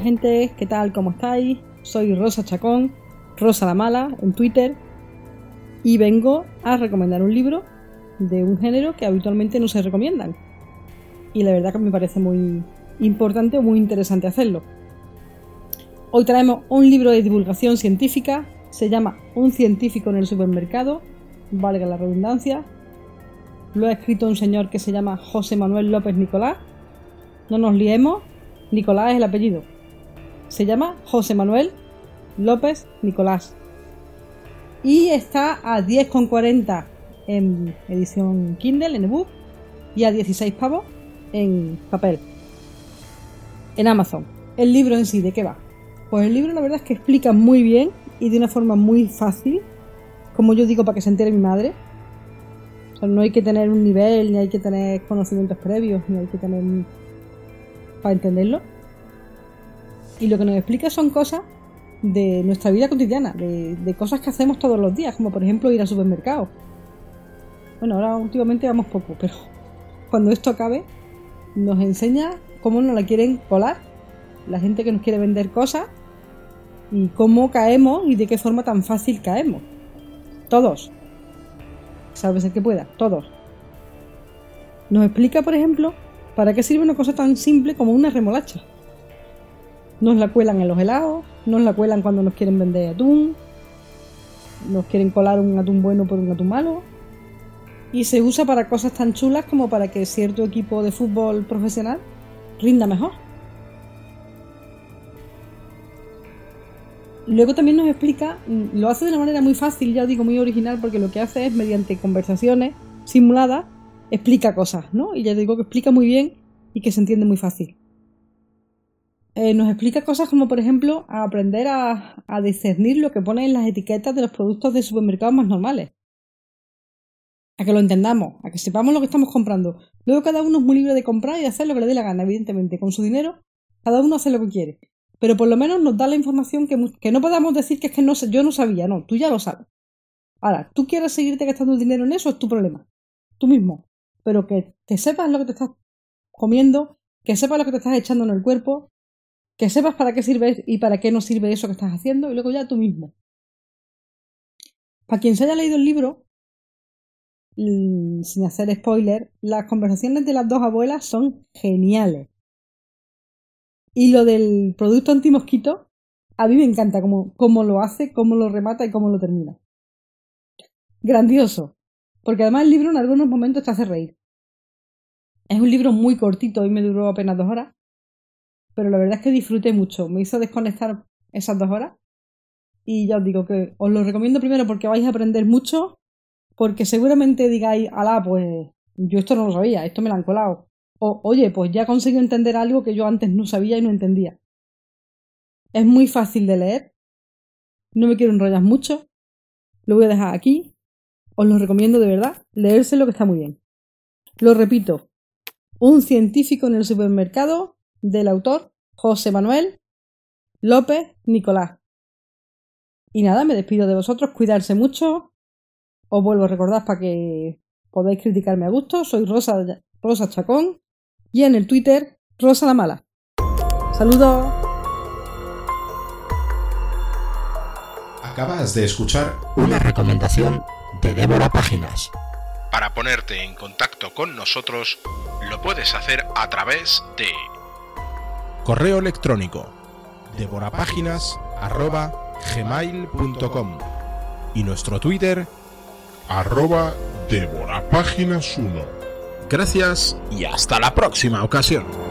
gente, ¿qué tal? ¿Cómo estáis? Soy Rosa Chacón, Rosa la Mala, en Twitter, y vengo a recomendar un libro de un género que habitualmente no se recomiendan. Y la verdad que me parece muy importante o muy interesante hacerlo. Hoy traemos un libro de divulgación científica, se llama Un científico en el supermercado, valga la redundancia. Lo ha escrito un señor que se llama José Manuel López Nicolás. No nos liemos, Nicolás es el apellido. Se llama José Manuel López Nicolás. Y está a 10,40 en edición Kindle, en ebook, y a 16 pavos en papel. En Amazon. El libro en sí, ¿de qué va? Pues el libro la verdad es que explica muy bien y de una forma muy fácil, como yo digo para que se entere mi madre. O sea, no hay que tener un nivel, ni hay que tener conocimientos previos, ni hay que tener para entenderlo. Y lo que nos explica son cosas de nuestra vida cotidiana, de, cosas que hacemos todos los días, como por ejemplo ir al supermercado. Bueno, ahora últimamente vamos poco, pero cuando esto acabe, nos enseña cómo nos la quieren colar la gente que nos quiere vender cosas y cómo caemos y de qué forma tan fácil caemos. Todos. Sabes el que pueda, todos. Nos explica, por ejemplo, ¿Para qué sirve una cosa tan simple como una remolacha? Nos la cuelan en los helados, nos la cuelan cuando nos quieren vender atún, nos quieren colar un atún bueno por un atún malo. Y se usa para cosas tan chulas como para que cierto equipo de fútbol profesional rinda mejor. Luego también nos explica, lo hace de una manera muy fácil, ya digo muy original, porque lo que hace es mediante conversaciones simuladas explica cosas, ¿no? Y ya digo que explica muy bien y que se entiende muy fácil. Eh, nos explica cosas como, por ejemplo, aprender a, a discernir lo que pone en las etiquetas de los productos de supermercados más normales. A que lo entendamos, a que sepamos lo que estamos comprando. Luego cada uno es muy libre de comprar y de hacer lo que le dé la gana, evidentemente. Con su dinero, cada uno hace lo que quiere. Pero por lo menos nos da la información que, que no podamos decir que es que no, yo no sabía, no, tú ya lo sabes. Ahora, tú quieres seguirte gastando el dinero en eso, es tu problema. Tú mismo pero que, te sepas lo que te estás comiendo, que sepas lo que te estás echando en el cuerpo, que sepas para qué sirve y para qué no sirve eso que estás haciendo, y luego ya tú mismo. Para quien se haya leído el libro, sin hacer spoiler, las conversaciones de las dos abuelas son geniales. Y lo del producto antimosquito, a mí me encanta cómo, cómo lo hace, cómo lo remata y cómo lo termina. Grandioso. Porque además el libro en algunos momentos te hace reír. Es un libro muy cortito y me duró apenas dos horas. Pero la verdad es que disfruté mucho. Me hizo desconectar esas dos horas. Y ya os digo que os lo recomiendo primero porque vais a aprender mucho. Porque seguramente digáis, alá, pues yo esto no lo sabía, esto me lo han colado. O, oye, pues ya conseguí entender algo que yo antes no sabía y no entendía. Es muy fácil de leer. No me quiero enrollar mucho. Lo voy a dejar aquí. Os lo recomiendo de verdad, leérselo que está muy bien. Lo repito, Un científico en el supermercado del autor José Manuel López Nicolás. Y nada, me despido de vosotros, cuidarse mucho. Os vuelvo a recordar para que podáis criticarme a gusto. Soy Rosa, Rosa Chacón y en el Twitter Rosa la Mala. Saludos. Acabas de escuchar una recomendación de Débora Páginas. Para ponerte en contacto con nosotros, lo puedes hacer a través de correo electrónico devorapáginas.gmail.com y nuestro Twitter arroba devorapáginas1. Gracias y hasta la próxima ocasión.